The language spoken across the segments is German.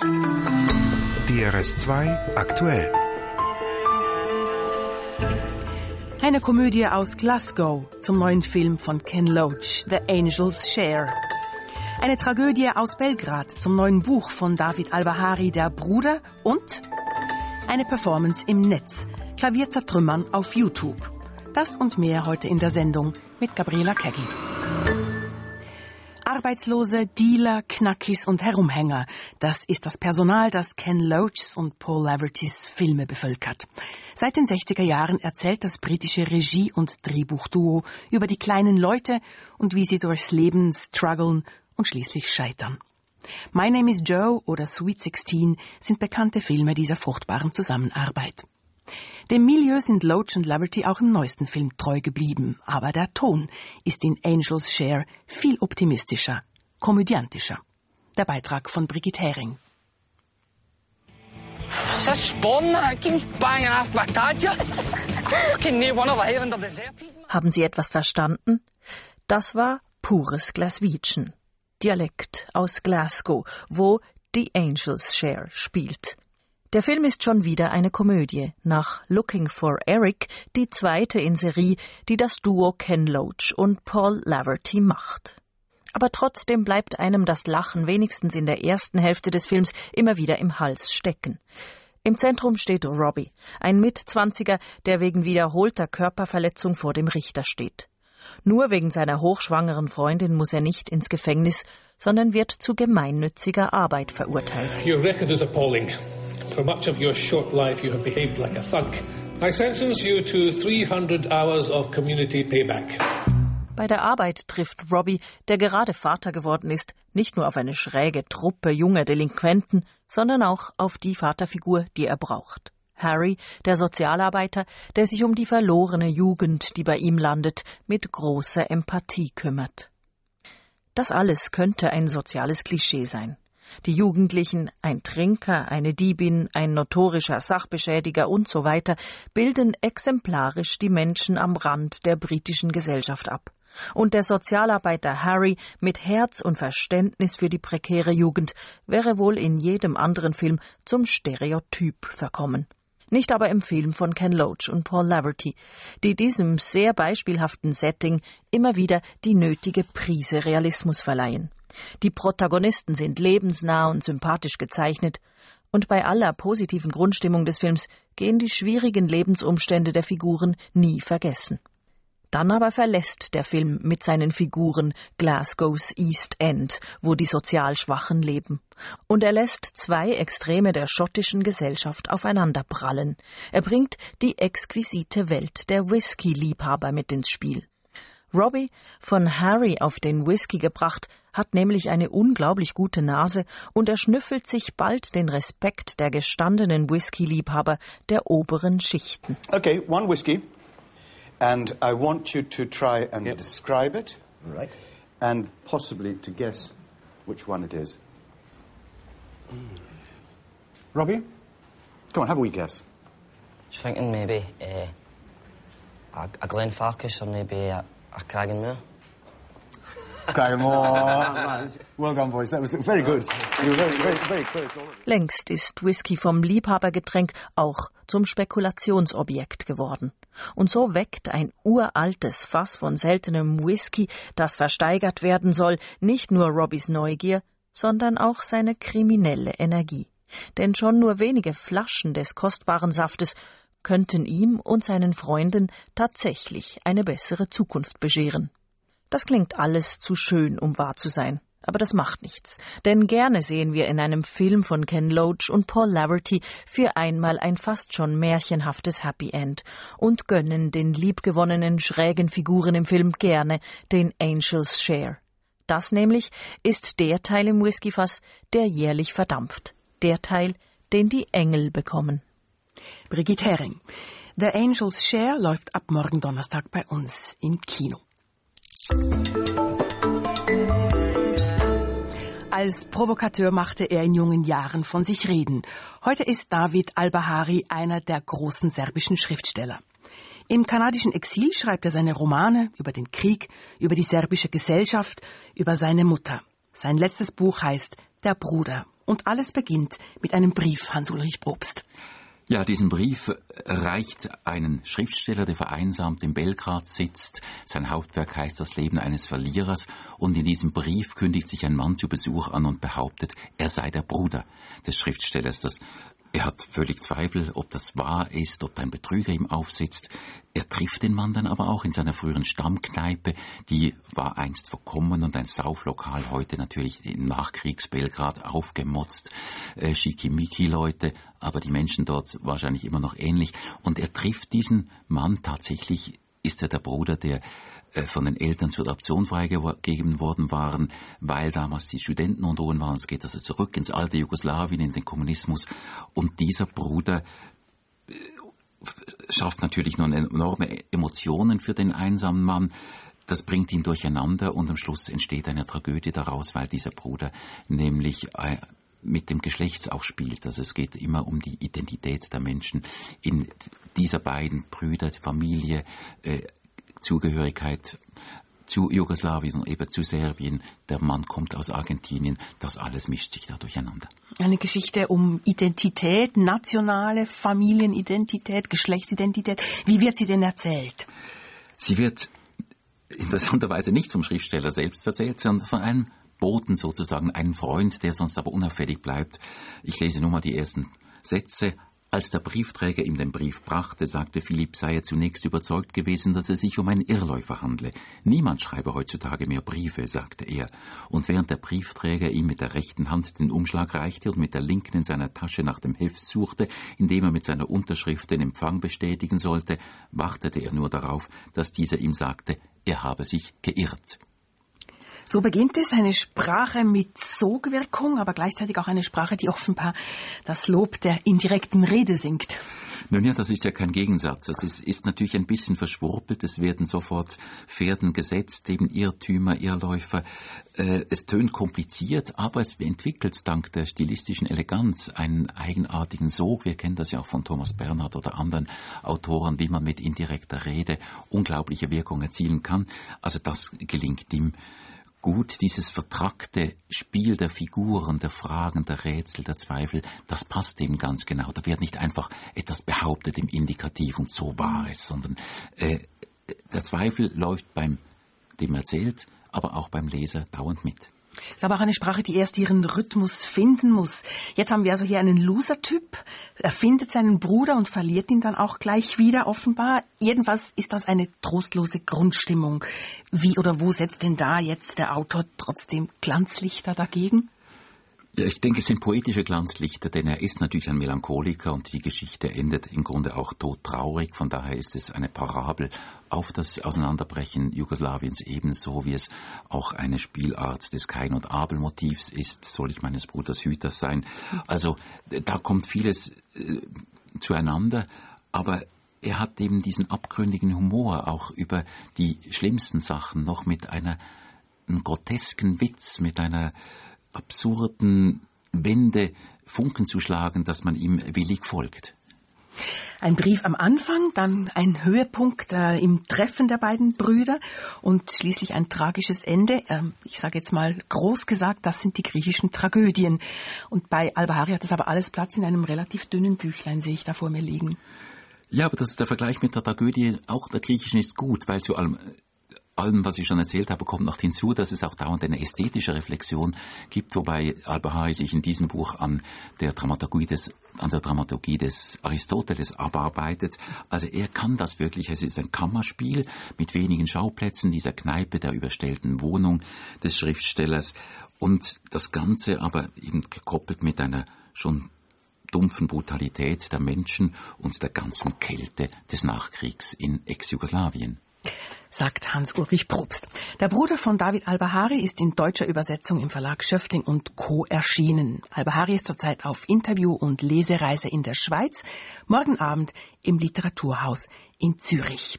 DRS2 aktuell. Eine Komödie aus Glasgow zum neuen Film von Ken Loach, The Angel's Share. Eine Tragödie aus Belgrad zum neuen Buch von David Albahari, Der Bruder und eine Performance im Netz, Klavier zertrümmern auf YouTube. Das und mehr heute in der Sendung mit Gabriela Kegel. Arbeitslose, Dealer, Knackis und Herumhänger. Das ist das Personal, das Ken Loachs und Paul Lavertys Filme bevölkert. Seit den 60er Jahren erzählt das britische Regie- und Drehbuchduo über die kleinen Leute und wie sie durchs Leben strugglen und schließlich scheitern. My Name is Joe oder Sweet Sixteen sind bekannte Filme dieser fruchtbaren Zusammenarbeit. Dem Milieu sind Loach und Laverty auch im neuesten Film treu geblieben, aber der Ton ist in Angels Share viel optimistischer, komödiantischer. Der Beitrag von Brigitte Hering. Haben Sie etwas verstanden? Das war pures Glaswegian. Dialekt aus Glasgow, wo The Angels Share spielt. Der Film ist schon wieder eine Komödie, nach Looking for Eric die zweite in Serie, die das Duo Ken Loach und Paul Laverty macht. Aber trotzdem bleibt einem das Lachen wenigstens in der ersten Hälfte des Films immer wieder im Hals stecken. Im Zentrum steht Robbie, ein Mitzwanziger, der wegen wiederholter Körperverletzung vor dem Richter steht. Nur wegen seiner hochschwangeren Freundin muss er nicht ins Gefängnis, sondern wird zu gemeinnütziger Arbeit verurteilt. Your record is appalling. For much of your short life, you have behaved like a thug. I sentence you to 300 hours of community payback. Bei der Arbeit trifft Robbie, der gerade Vater geworden ist, nicht nur auf eine schräge Truppe junger Delinquenten, sondern auch auf die Vaterfigur, die er braucht. Harry, der Sozialarbeiter, der sich um die verlorene Jugend, die bei ihm landet, mit großer Empathie kümmert. Das alles könnte ein soziales Klischee sein. Die Jugendlichen, ein Trinker, eine Diebin, ein notorischer Sachbeschädiger und so weiter, bilden exemplarisch die Menschen am Rand der britischen Gesellschaft ab. Und der Sozialarbeiter Harry mit Herz und Verständnis für die prekäre Jugend wäre wohl in jedem anderen Film zum Stereotyp verkommen. Nicht aber im Film von Ken Loach und Paul Laverty, die diesem sehr beispielhaften Setting immer wieder die nötige Prise Realismus verleihen. Die Protagonisten sind lebensnah und sympathisch gezeichnet, und bei aller positiven Grundstimmung des Films gehen die schwierigen Lebensumstände der Figuren nie vergessen. Dann aber verlässt der Film mit seinen Figuren Glasgows East End, wo die sozial Schwachen leben. Und er lässt zwei Extreme der schottischen Gesellschaft aufeinanderprallen. Er bringt die exquisite Welt der Whisky-Liebhaber mit ins Spiel. Robbie, von Harry auf den Whisky gebracht, hat nämlich eine unglaublich gute Nase und er schnüffelt sich bald den Respekt der gestandenen Whisky-Liebhaber der oberen Schichten. Okay, one whiskey. And I want you to try and Yep. describe it Right. and possibly to guess which one it is. Robbie? Come on, have a wee guess. was thinking maybe uh, a, Glenfarclas or maybe a, a Cragganmore. Graham, oh, well done, boys. That was very good. You were very, very, very close. Längst ist Whisky vom Liebhabergetränk auch zum Spekulationsobjekt geworden. Und so weckt ein uraltes Fass von seltenem Whisky, das versteigert werden soll, nicht nur Robbys Neugier, sondern auch seine kriminelle Energie. Denn schon nur wenige Flaschen des kostbaren Saftes könnten ihm und seinen Freunden tatsächlich eine bessere Zukunft bescheren. Das klingt alles zu schön, um wahr zu sein. Aber das macht nichts. Denn gerne sehen wir in einem Film von Ken Loach und Paul Laverty für einmal ein fast schon märchenhaftes Happy End und gönnen den liebgewonnenen schrägen Figuren im Film gerne den Angels Share. Das nämlich ist der Teil im Whiskyfass, der jährlich verdampft. Der Teil, den die Engel bekommen. Brigitte Hering. The Angels Share läuft ab morgen Donnerstag bei uns im Kino. Als Provokateur machte er in jungen Jahren von sich reden. Heute ist David Albahari einer der großen serbischen Schriftsteller. Im kanadischen Exil schreibt er seine Romane über den Krieg, über die serbische Gesellschaft, über seine Mutter. Sein letztes Buch heißt Der Bruder Und alles beginnt mit einem Brief, Hans-Ulrich Probst. Ja, diesen Brief reicht einen Schriftsteller, der vereinsamt in Belgrad sitzt. Sein Hauptwerk heißt Das Leben eines Verlierers. Und in diesem Brief kündigt sich ein Mann zu Besuch an und behauptet, er sei der Bruder des Schriftstellers. Das er hat völlig Zweifel, ob das wahr ist, ob ein Betrüger ihm aufsitzt. Er trifft den Mann dann aber auch in seiner früheren Stammkneipe. Die war einst verkommen und ein Sauflokal, heute natürlich im Nachkriegs-Belgrad aufgemotzt. Äh, Schickimicki-Leute, aber die Menschen dort wahrscheinlich immer noch ähnlich. Und er trifft diesen Mann tatsächlich, ist er der Bruder, der äh, von den Eltern zur Adoption freigegeben worden waren, weil damals die Studenten unruhen waren. Es geht also zurück ins alte Jugoslawien, in den Kommunismus. Und dieser Bruder äh, schafft natürlich nur enorme Emotionen für den einsamen Mann. Das bringt ihn durcheinander und am Schluss entsteht eine Tragödie daraus, weil dieser Bruder nämlich äh, mit dem Geschlechts auch spielt. Also es geht immer um die Identität der Menschen in dieser beiden Brüder, Familie, Zugehörigkeit zu Jugoslawien und eben zu Serbien. Der Mann kommt aus Argentinien. Das alles mischt sich da durcheinander. Eine Geschichte um Identität, nationale Familienidentität, Geschlechtsidentität. Wie wird sie denn erzählt? Sie wird interessanterweise nicht vom Schriftsteller selbst erzählt, sondern von einem Boten sozusagen, einem Freund, der sonst aber unauffällig bleibt. Ich lese nur mal die ersten Sätze. Als der Briefträger ihm den Brief brachte, sagte Philipp, sei er zunächst überzeugt gewesen, dass es sich um einen Irrläufer handle. Niemand schreibe heutzutage mehr Briefe, sagte er. Und während der Briefträger ihm mit der rechten Hand den Umschlag reichte und mit der linken in seiner Tasche nach dem Heft suchte, in dem er mit seiner Unterschrift den Empfang bestätigen sollte, wartete er nur darauf, dass dieser ihm sagte, er habe sich geirrt. So beginnt es, eine Sprache mit Sogwirkung, aber gleichzeitig auch eine Sprache, die offenbar das Lob der indirekten Rede singt. Nun ja, das ist ja kein Gegensatz. Es ist, ist natürlich ein bisschen verschwurbelt. Es werden sofort Pferden gesetzt, eben Irrtümer, Irrläufer. Äh, es tönt kompliziert, aber es entwickelt dank der stilistischen Eleganz einen eigenartigen Sog. Wir kennen das ja auch von Thomas Bernhard oder anderen Autoren, wie man mit indirekter Rede unglaubliche Wirkung erzielen kann. Also das gelingt ihm gut dieses vertrackte Spiel der Figuren, der Fragen, der Rätsel, der Zweifel, das passt eben ganz genau. Da wird nicht einfach etwas behauptet im Indikativ und so war es, sondern äh, der Zweifel läuft beim dem erzählt, aber auch beim Leser dauernd mit. Ist aber auch eine Sprache, die erst ihren Rhythmus finden muss. Jetzt haben wir also hier einen Loser-Typ. Er findet seinen Bruder und verliert ihn dann auch gleich wieder, offenbar. Jedenfalls ist das eine trostlose Grundstimmung. Wie oder wo setzt denn da jetzt der Autor trotzdem Glanzlichter dagegen? Ich denke, es sind poetische Glanzlichter, denn er ist natürlich ein Melancholiker und die Geschichte endet im Grunde auch todtraurig. Von daher ist es eine Parabel auf das Auseinanderbrechen Jugoslawiens ebenso, wie es auch eine Spielart des Kain- und Abel-Motivs ist. Soll ich meines Bruders Hüter sein? Also da kommt vieles äh, zueinander, aber er hat eben diesen abgründigen Humor auch über die schlimmsten Sachen noch mit einer grotesken Witz, mit einer absurden Wände Funken zu schlagen, dass man ihm willig folgt. Ein Brief am Anfang, dann ein Höhepunkt äh, im Treffen der beiden Brüder und schließlich ein tragisches Ende. Ähm, ich sage jetzt mal groß gesagt, das sind die griechischen Tragödien. Und bei Albahari hat das aber alles Platz in einem relativ dünnen Büchlein, sehe ich da vor mir liegen. Ja, aber das, der Vergleich mit der Tragödie auch der griechischen ist gut, weil zu allem allem, was ich schon erzählt habe, kommt noch hinzu, dass es auch dauernd eine ästhetische Reflexion gibt, wobei Al-Bahari sich in diesem Buch an der Dramaturgie des an der Dramaturgie des Aristoteles abarbeitet. Also er kann das wirklich. Es ist ein Kammerspiel mit wenigen Schauplätzen dieser Kneipe der überstellten Wohnung des Schriftstellers und das Ganze aber eben gekoppelt mit einer schon dumpfen Brutalität der Menschen und der ganzen Kälte des Nachkriegs in Ex-Jugoslawien sagt Hans-Ulrich Probst. Der Bruder von David Albahari ist in deutscher Übersetzung im Verlag Schöffling und Co. erschienen. Albahari ist zurzeit auf Interview- und Lesereise in der Schweiz, morgen Abend im Literaturhaus in Zürich.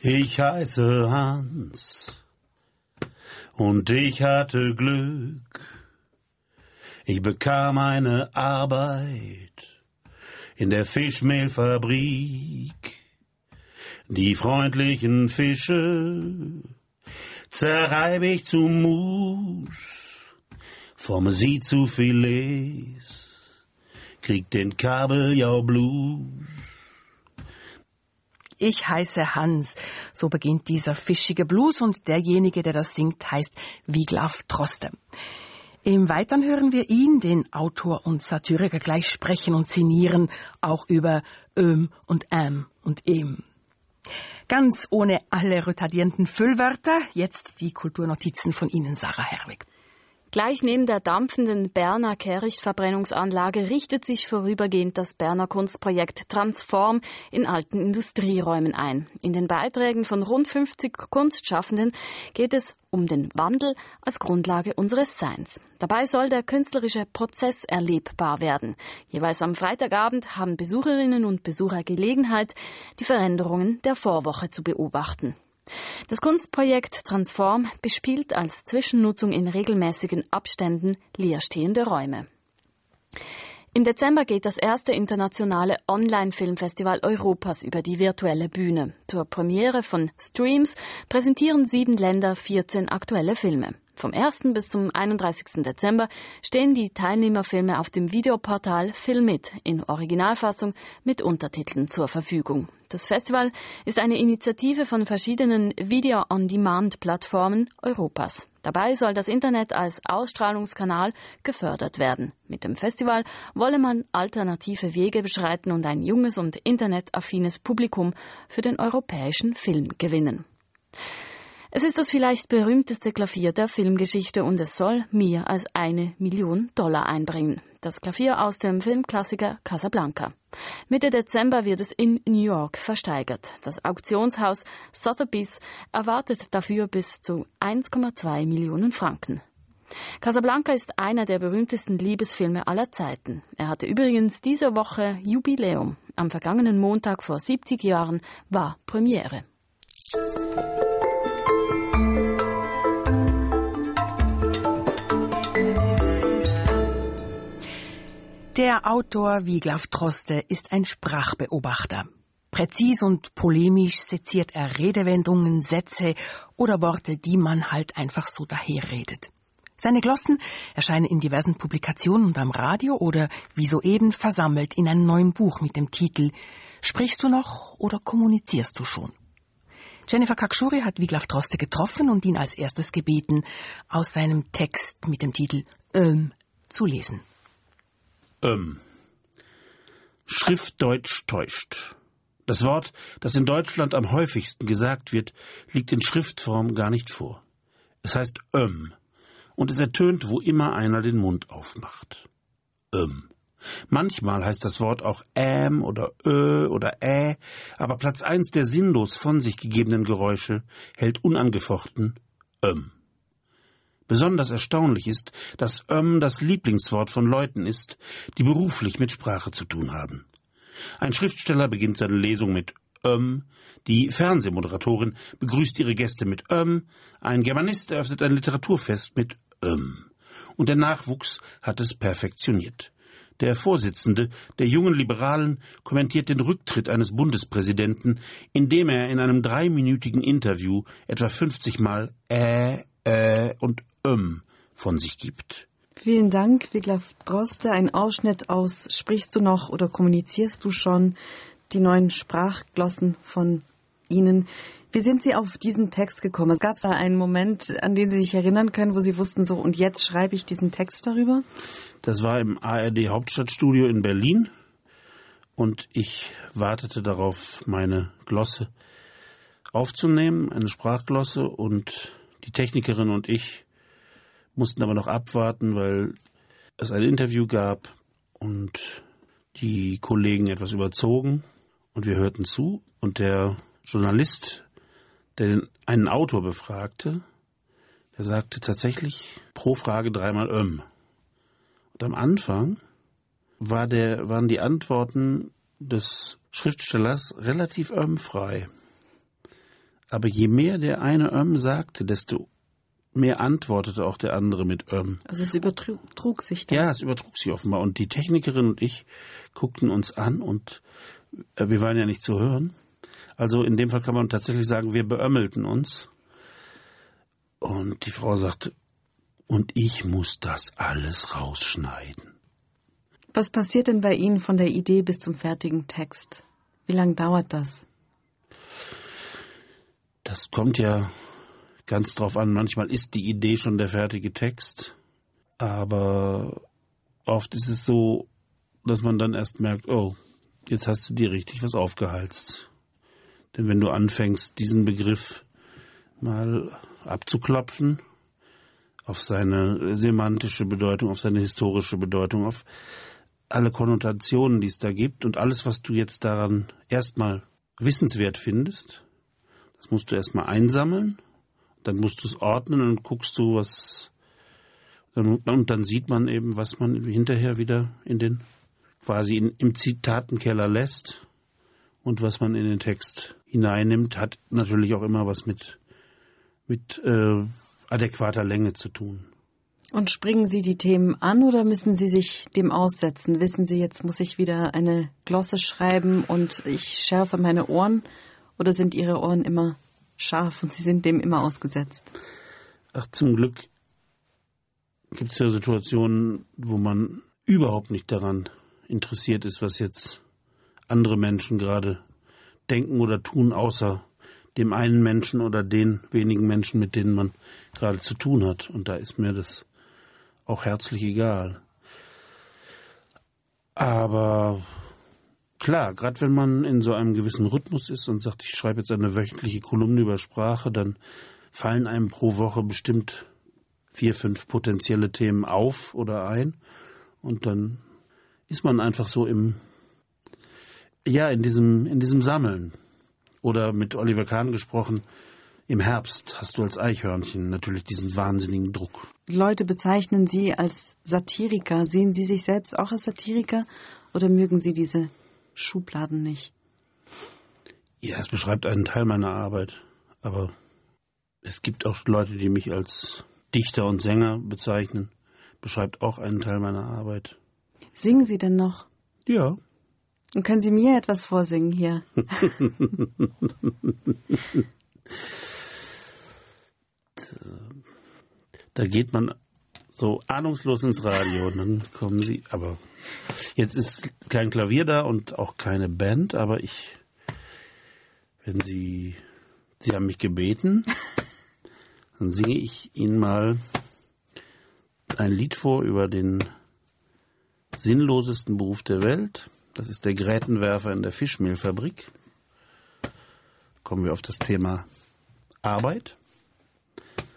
Ich heiße Hans und ich hatte Glück. Ich bekam eine Arbeit in der Fischmehlfabrik. Die freundlichen Fische zerreib ich zu Mus, forme sie zu Filets, kriegt den Kabeljau-Blues. Ich heiße Hans. So beginnt dieser fischige Blues und derjenige, der das singt, heißt Wiglaf Troste. Im Weitern hören wir ihn, den Autor und Satiriker, gleich sprechen und sinnieren, auch über Öm und Äm und Em. Ganz ohne alle retardierenden Füllwörter, jetzt die Kulturnotizen von Ihnen, Sarah Herwig. Gleich neben der dampfenden Berner Kehrichtverbrennungsanlage richtet sich vorübergehend das Berner Kunstprojekt Transform in alten Industrieräumen ein. In den Beiträgen von rund 50 Kunstschaffenden geht es um den Wandel als Grundlage unseres Seins. Dabei soll der künstlerische Prozess erlebbar werden. Jeweils am Freitagabend haben Besucherinnen und Besucher Gelegenheit, die Veränderungen der Vorwoche zu beobachten. Das Kunstprojekt Transform bespielt als Zwischennutzung in regelmäßigen Abständen leerstehende Räume. Im Dezember geht das erste internationale Online-Filmfestival Europas über die virtuelle Bühne. Zur Premiere von Streams präsentieren sieben Länder 14 aktuelle Filme. Vom 1. bis zum 31. Dezember stehen die Teilnehmerfilme auf dem Videoportal Filmit in Originalfassung mit Untertiteln zur Verfügung. Das Festival ist eine Initiative von verschiedenen Video-on-Demand-Plattformen Europas. Dabei soll das Internet als Ausstrahlungskanal gefördert werden. Mit dem Festival wolle man alternative Wege beschreiten und ein junges und internetaffines Publikum für den europäischen Film gewinnen. Es ist das vielleicht berühmteste Klavier der Filmgeschichte und es soll mehr als eine Million Dollar einbringen. Das Klavier aus dem Filmklassiker Casablanca. Mitte Dezember wird es in New York versteigert. Das Auktionshaus Sotheby's erwartet dafür bis zu 1,2 Millionen Franken. Casablanca ist einer der berühmtesten Liebesfilme aller Zeiten. Er hatte übrigens diese Woche Jubiläum. Am vergangenen Montag vor 70 Jahren war Premiere. Der Autor Wiglaf Troste ist ein Sprachbeobachter. Präzis und polemisch seziert er Redewendungen, Sätze oder Worte, die man halt einfach so daherredet. Seine Glossen erscheinen in diversen Publikationen und am Radio oder wie soeben versammelt in einem neuen Buch mit dem Titel Sprichst du noch oder kommunizierst du schon? Jennifer Kakshuri hat Wiglaf Droste getroffen und ihn als erstes gebeten, aus seinem Text mit dem Titel Ähm zu lesen. Ähm. Schriftdeutsch täuscht. Das Wort, das in Deutschland am häufigsten gesagt wird, liegt in Schriftform gar nicht vor. Es heißt öm und es ertönt, wo immer einer den Mund aufmacht. Öm. Manchmal heißt das Wort auch äm oder ö oder ä, aber Platz eins der sinnlos von sich gegebenen Geräusche hält unangefochten öm. Besonders erstaunlich ist, dass Öm das Lieblingswort von Leuten ist, die beruflich mit Sprache zu tun haben. Ein Schriftsteller beginnt seine Lesung mit Öm, die Fernsehmoderatorin begrüßt ihre Gäste mit Öm, ein Germanist eröffnet ein Literaturfest mit Öm. Und der Nachwuchs hat es perfektioniert. Der Vorsitzende der jungen Liberalen kommentiert den Rücktritt eines Bundespräsidenten, indem er in einem dreiminütigen Interview etwa 50 Mal äh, äh und ähm von sich gibt. Vielen Dank, Wiglaf Droste. Ein Ausschnitt aus Sprichst du noch oder kommunizierst du schon? Die neuen Sprachglossen von Ihnen. Wie sind Sie auf diesen Text gekommen? Es gab da einen Moment, an den Sie sich erinnern können, wo Sie wussten, so und jetzt schreibe ich diesen Text darüber? Das war im ARD Hauptstadtstudio in Berlin und ich wartete darauf, meine Glosse aufzunehmen, eine Sprachglosse und die Technikerin und ich mussten aber noch abwarten, weil es ein Interview gab und die Kollegen etwas überzogen und wir hörten zu und der Journalist, der einen Autor befragte, der sagte tatsächlich pro Frage dreimal öm. Und am Anfang war der, waren die Antworten des Schriftstellers relativ ömfrei. Aber je mehr der eine öm sagte, desto mehr antwortete auch der andere mit ähm. Also es übertrug sich dann. Ja, es übertrug sich offenbar. Und die Technikerin und ich guckten uns an und äh, wir waren ja nicht zu hören. Also in dem Fall kann man tatsächlich sagen, wir beömmelten uns. Und die Frau sagte, und ich muss das alles rausschneiden. Was passiert denn bei Ihnen von der Idee bis zum fertigen Text? Wie lange dauert das? Das kommt ja ganz drauf an. Manchmal ist die Idee schon der fertige Text, aber oft ist es so, dass man dann erst merkt, oh, jetzt hast du dir richtig was aufgehalst. Denn wenn du anfängst, diesen Begriff mal abzuklopfen, auf seine semantische Bedeutung, auf seine historische Bedeutung, auf alle Konnotationen, die es da gibt und alles, was du jetzt daran erstmal wissenswert findest, das musst du erstmal einsammeln, dann musst du es ordnen und guckst du, was und dann sieht man eben, was man hinterher wieder in den quasi in, im Zitatenkeller lässt und was man in den Text hineinnimmt, hat natürlich auch immer was mit mit äh, adäquater Länge zu tun. Und springen Sie die Themen an oder müssen Sie sich dem aussetzen? Wissen Sie, jetzt muss ich wieder eine Glosse schreiben und ich schärfe meine Ohren? Oder sind Ihre Ohren immer scharf und Sie sind dem immer ausgesetzt? Ach, zum Glück gibt es ja Situationen, wo man überhaupt nicht daran interessiert ist, was jetzt andere Menschen gerade denken oder tun, außer dem einen Menschen oder den wenigen Menschen, mit denen man gerade zu tun hat. Und da ist mir das auch herzlich egal. Aber klar, gerade wenn man in so einem gewissen Rhythmus ist und sagt, ich schreibe jetzt eine wöchentliche Kolumne über Sprache, dann fallen einem pro Woche bestimmt vier, fünf potenzielle Themen auf oder ein. Und dann ist man einfach so im, ja, in diesem, in diesem Sammeln. Oder mit Oliver Kahn gesprochen, im Herbst hast du als Eichhörnchen natürlich diesen wahnsinnigen Druck. Leute bezeichnen Sie als Satiriker. Sehen Sie sich selbst auch als Satiriker oder mögen Sie diese Schubladen nicht? Ja, es beschreibt einen Teil meiner Arbeit. Aber es gibt auch Leute, die mich als Dichter und Sänger bezeichnen. Beschreibt auch einen Teil meiner Arbeit. Singen Sie denn noch? Ja. Und können Sie mir etwas vorsingen hier? da geht man so ahnungslos ins Radio und dann kommen Sie. Aber jetzt ist kein Klavier da und auch keine Band, aber ich, wenn Sie, Sie haben mich gebeten, dann singe ich Ihnen mal ein Lied vor über den sinnlosesten Beruf der Welt. Das ist der Grätenwerfer in der Fischmehlfabrik. Kommen wir auf das Thema Arbeit.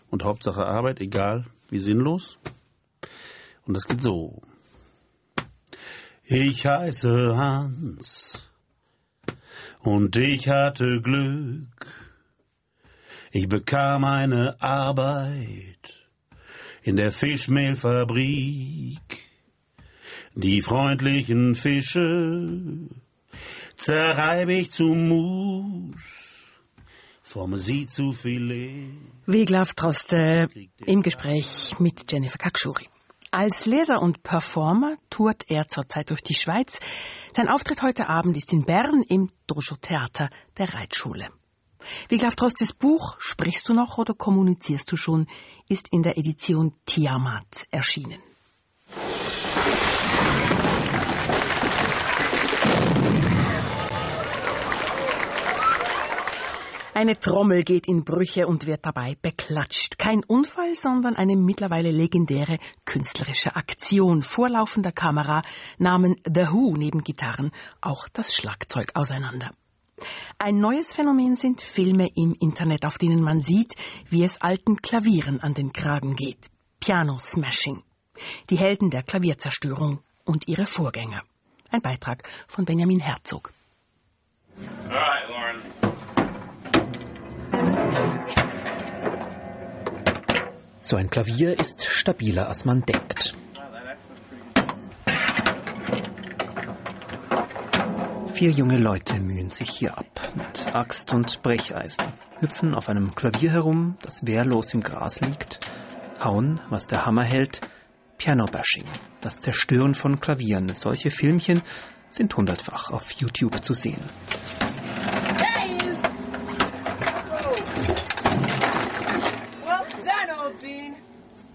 Und Hauptsache Arbeit, egal wie sinnlos. Und das geht so. Ich heiße Hans und ich hatte Glück. Ich bekam eine Arbeit in der Fischmehlfabrik. Die freundlichen Fische zerreibe ich zu Mus, Wiglaf Troste im Gespräch mit Jennifer Kakschuri. Als Leser und Performer tourt er zurzeit durch die Schweiz. Sein Auftritt heute Abend ist in Bern im Dojo Theater der Reitschule. Wiglaf Trostes Buch Sprichst du noch oder kommunizierst du schon ist in der Edition Tiamat erschienen. Eine Trommel geht in Brüche und wird dabei beklatscht. Kein Unfall, sondern eine mittlerweile legendäre künstlerische Aktion. Vor laufender Kamera nahmen The Who neben Gitarren auch das Schlagzeug auseinander. Ein neues Phänomen sind Filme im Internet, auf denen man sieht, wie es alten Klavieren an den Kragen geht. Piano Smashing. Die Helden der Klavierzerstörung und ihre Vorgänger. Ein Beitrag von Benjamin Herzog. All right, Lauren. So ein Klavier ist stabiler, als man denkt. Vier junge Leute mühen sich hier ab mit Axt und Brecheisen, hüpfen auf einem Klavier herum, das wehrlos im Gras liegt, hauen, was der Hammer hält, Piano-Bashing, das Zerstören von Klavieren. Solche Filmchen sind hundertfach auf YouTube zu sehen.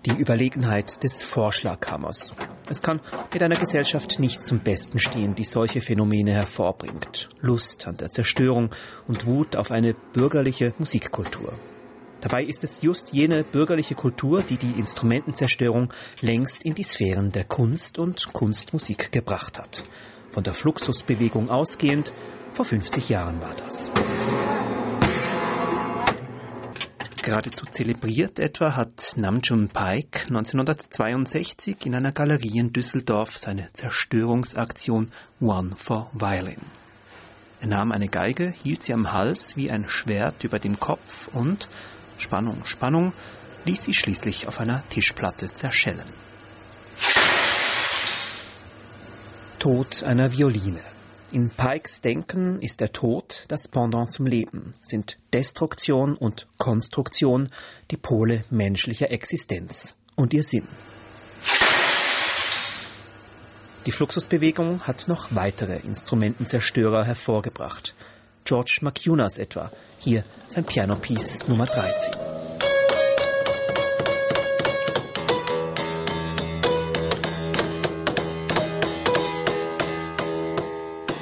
Die Überlegenheit des Vorschlaghammers. Es kann mit einer Gesellschaft nicht zum Besten stehen, die solche Phänomene hervorbringt. Lust an der Zerstörung und Wut auf eine bürgerliche Musikkultur. Dabei ist es just jene bürgerliche Kultur, die die Instrumentenzerstörung längst in die Sphären der Kunst und Kunstmusik gebracht hat. Von der Fluxusbewegung ausgehend, vor 50 Jahren war das. Geradezu zelebriert etwa hat Namjoon Paik 1962 in einer Galerie in Düsseldorf seine Zerstörungsaktion One for Violin. Er nahm eine Geige, hielt sie am Hals wie ein Schwert über dem Kopf und, Spannung, Spannung, ließ sie schließlich auf einer Tischplatte zerschellen. Tod einer Violine. In Pikes Denken ist der Tod das Pendant zum Leben, sind Destruktion und Konstruktion die Pole menschlicher Existenz und ihr Sinn. Die Fluxusbewegung hat noch weitere Instrumentenzerstörer hervorgebracht. George McCunas etwa, hier sein Pianopiece Nummer 13.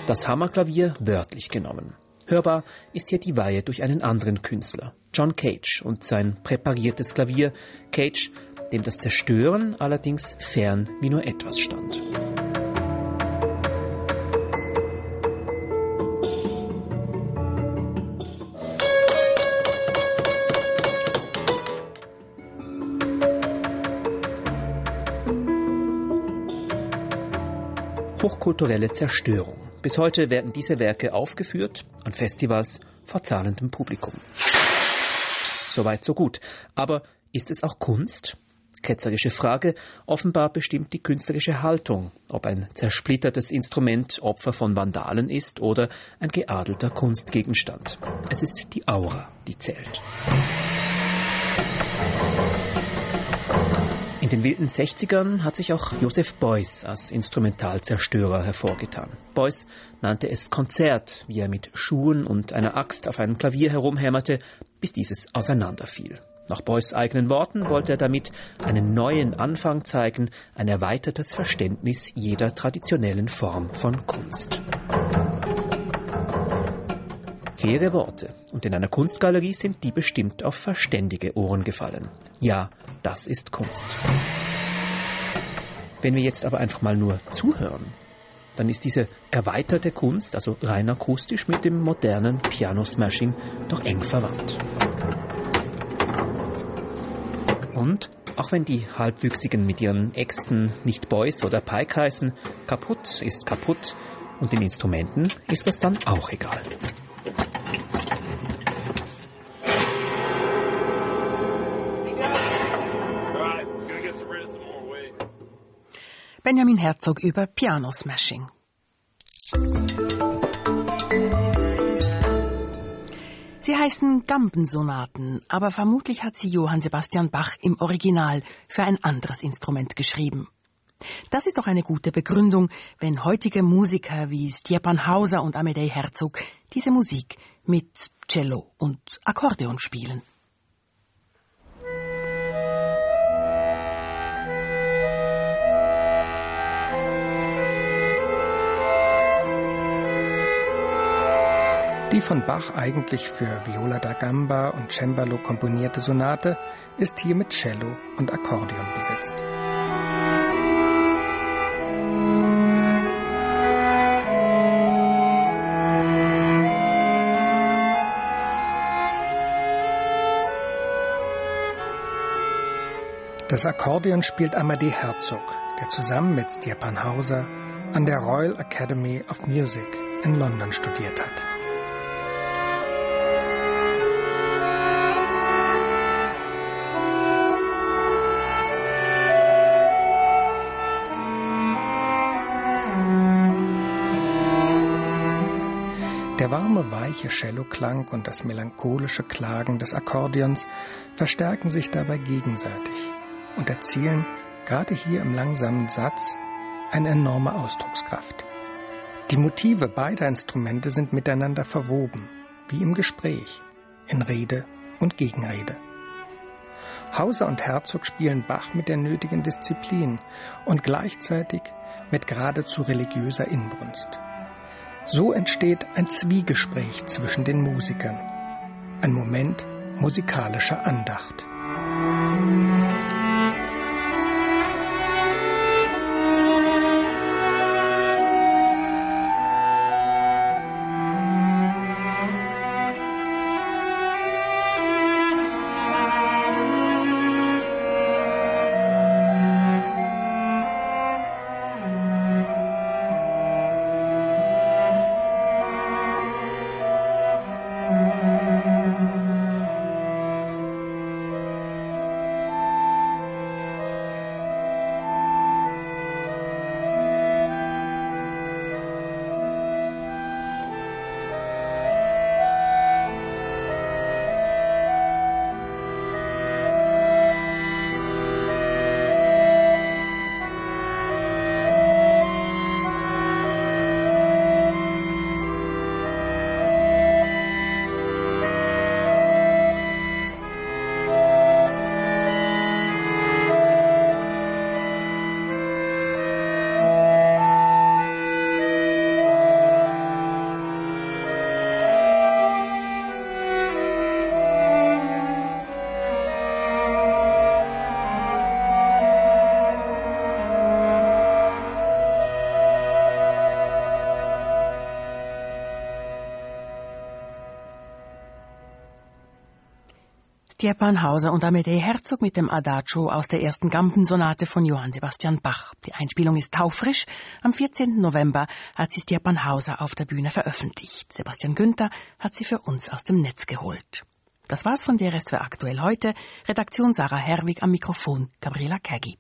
Das Hammerklavier wörtlich genommen. Hörbar ist hier die Weihe durch einen anderen Künstler, John Cage, und sein präpariertes Klavier, Cage, dem das Zerstören allerdings fern wie nur etwas stand. Hochkulturelle Zerstörung. Bis heute werden diese Werke aufgeführt an Festivals vor zahlendem Publikum. Soweit, so gut. Aber ist es auch Kunst? Ketzerische Frage. Offenbar bestimmt die künstlerische Haltung, ob ein zersplittertes Instrument Opfer von Vandalen ist oder ein geadelter Kunstgegenstand. Es ist die Aura, die zählt. In den wilden 60ern hat sich auch Joseph Beuys als Instrumentalzerstörer hervorgetan. Beuys nannte es Konzert, wie er mit Schuhen und einer Axt auf einem Klavier herumhämmerte, bis dieses auseinanderfiel. Nach Beuys eigenen Worten wollte er damit einen neuen Anfang zeigen, ein erweitertes Verständnis jeder traditionellen Form von Kunst. Hehre Worte, und in einer Kunstgalerie sind die bestimmt auf verständige Ohren gefallen. Ja, das ist Kunst. Wenn wir jetzt aber einfach mal nur zuhören, dann ist diese erweiterte Kunst, also rein akustisch, mit dem modernen Piano-Smashing doch eng verwandt. Und auch wenn die Halbwüchsigen mit ihren Äxten nicht Boys oder Pike heißen, kaputt ist kaputt und den Instrumenten ist das dann auch egal. Benjamin Herzog über Piano Smashing. Sie heißen Gambensonaten, aber vermutlich hat sie Johann Sebastian Bach im Original für ein anderes Instrument geschrieben. Das ist doch eine gute Begründung, wenn heutige Musiker wie Stjepan Hauser und Amedei Herzog diese Musik mit Cello und Akkordeon spielen. Die von Bach eigentlich für Viola da Gamba und Cembalo komponierte Sonate ist hier mit Cello und Akkordeon besetzt. Das Akkordeon spielt Amadee Herzog, der zusammen mit Stjepan Hauser an der Royal Academy of Music in London studiert hat. Der warme, weiche Celloklang und das melancholische Klagen des Akkordeons verstärken sich dabei gegenseitig und erzielen, gerade hier im langsamen Satz, eine enorme Ausdruckskraft. Die Motive beider Instrumente sind miteinander verwoben, wie im Gespräch, in Rede und Gegenrede. Hauser und Herzog spielen Bach mit der nötigen Disziplin und gleichzeitig mit geradezu religiöser Inbrunst. So entsteht ein Zwiegespräch zwischen den Musikern, ein Moment musikalischer Andacht. Stepan Hauser und Amadei Herzog mit dem Adagio aus der ersten Gampensonate von Johann Sebastian Bach. Die Einspielung ist taufrisch. Am 14. November hat sie Stepan Hauser auf der Bühne veröffentlicht. Sebastian Günther hat sie für uns aus dem Netz geholt. Das war's von der DRS2 aktuell heute. Redaktion Sarah Herwig am Mikrofon, Gabriela Keggi.